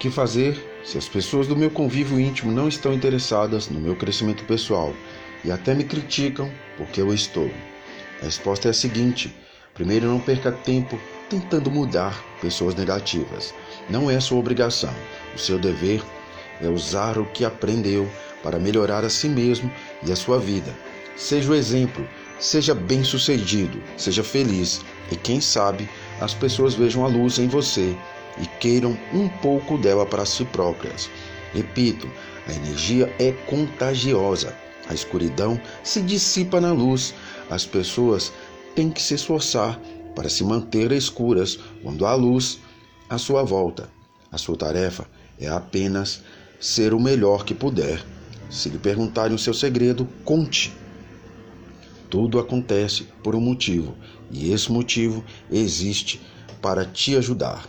que fazer se as pessoas do meu convívio íntimo não estão interessadas no meu crescimento pessoal e até me criticam porque eu estou? A resposta é a seguinte: primeiro, não perca tempo tentando mudar pessoas negativas. Não é sua obrigação. O seu dever é usar o que aprendeu para melhorar a si mesmo e a sua vida. Seja o exemplo, seja bem-sucedido, seja feliz e quem sabe as pessoas vejam a luz em você e queiram um pouco dela para si próprias. Repito, a energia é contagiosa. A escuridão se dissipa na luz. As pessoas têm que se esforçar para se manter escuras quando há luz à sua volta. A sua tarefa é apenas ser o melhor que puder. Se lhe perguntarem o seu segredo, conte. Tudo acontece por um motivo, e esse motivo existe para te ajudar.